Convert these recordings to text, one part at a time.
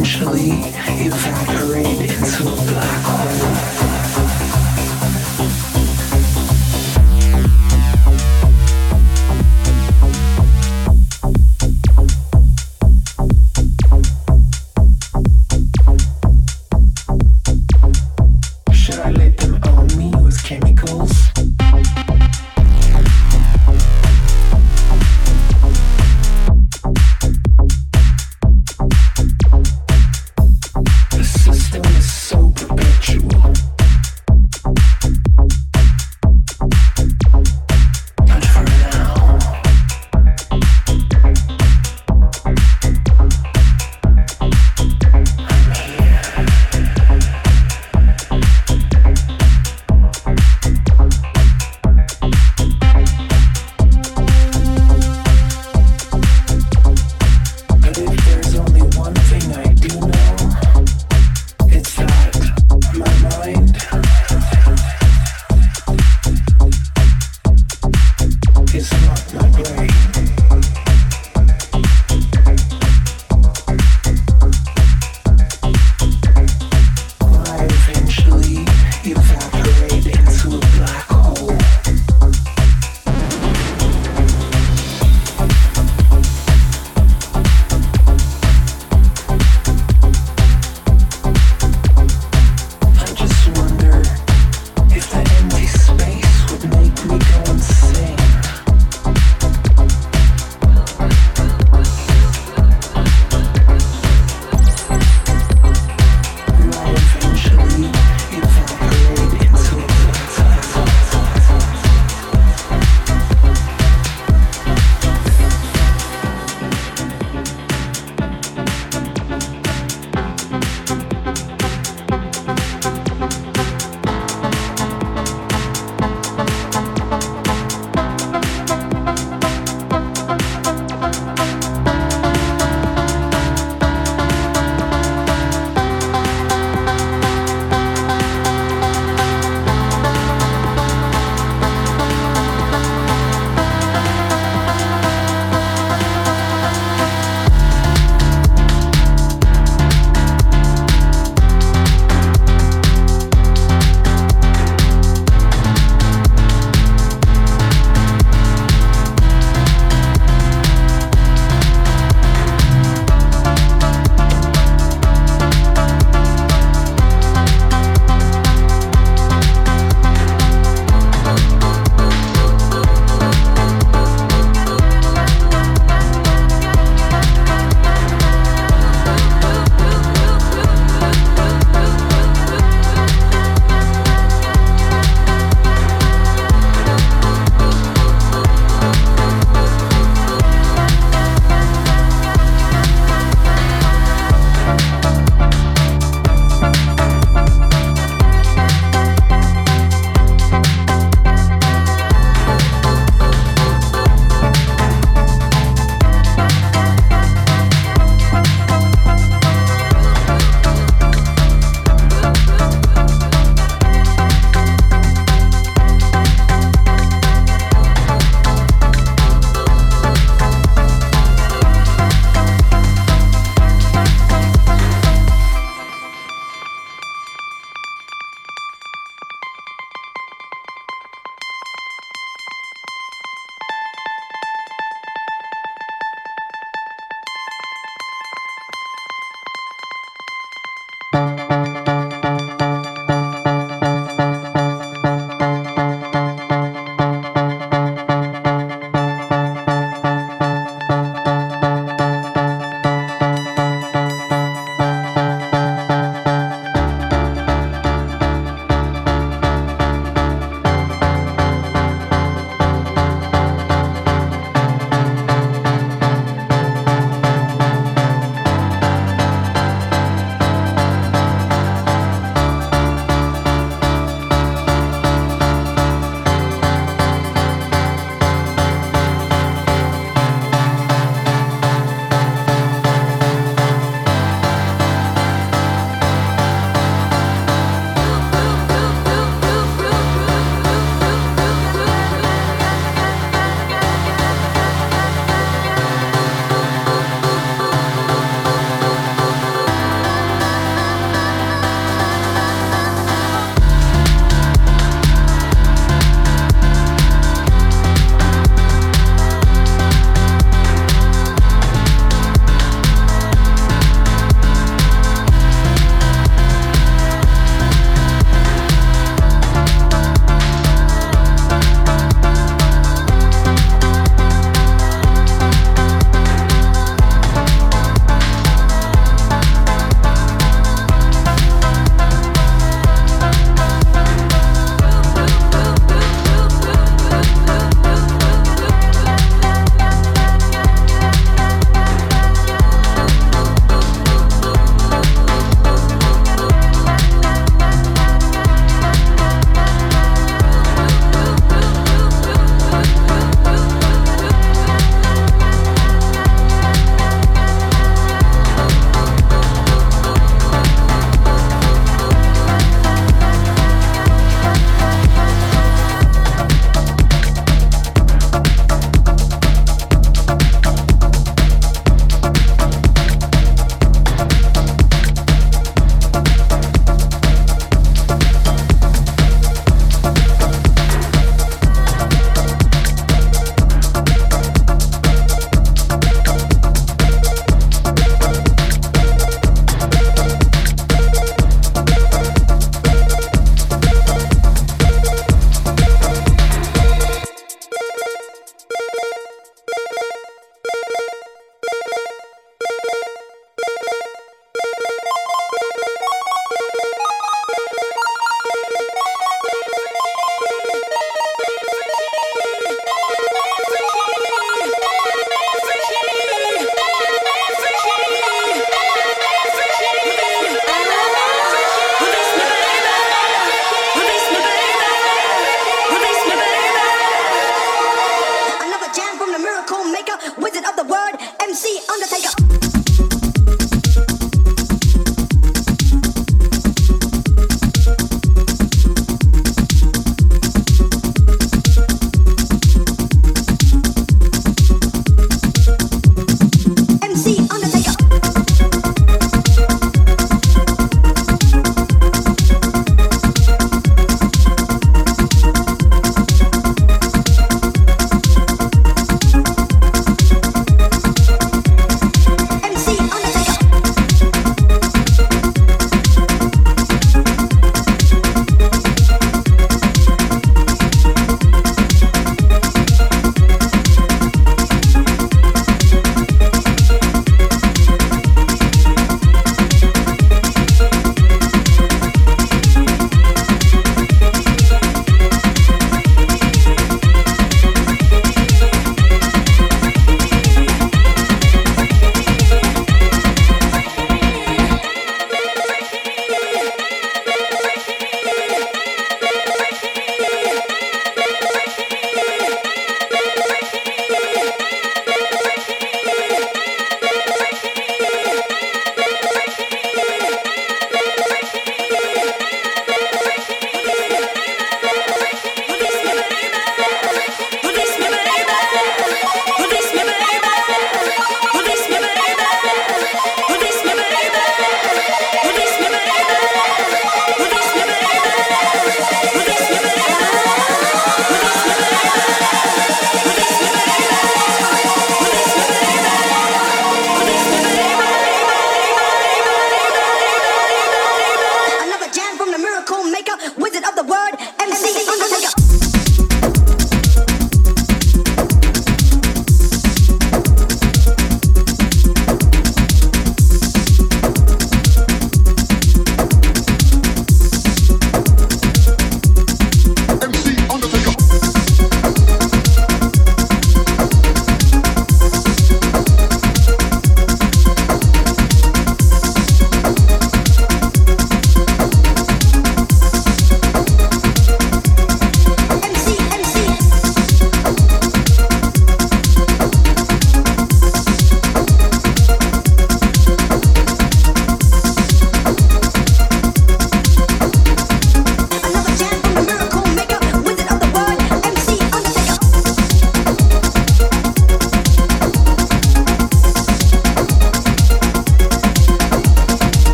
eventually evaporate into a black hole.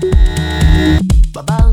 Bye bye.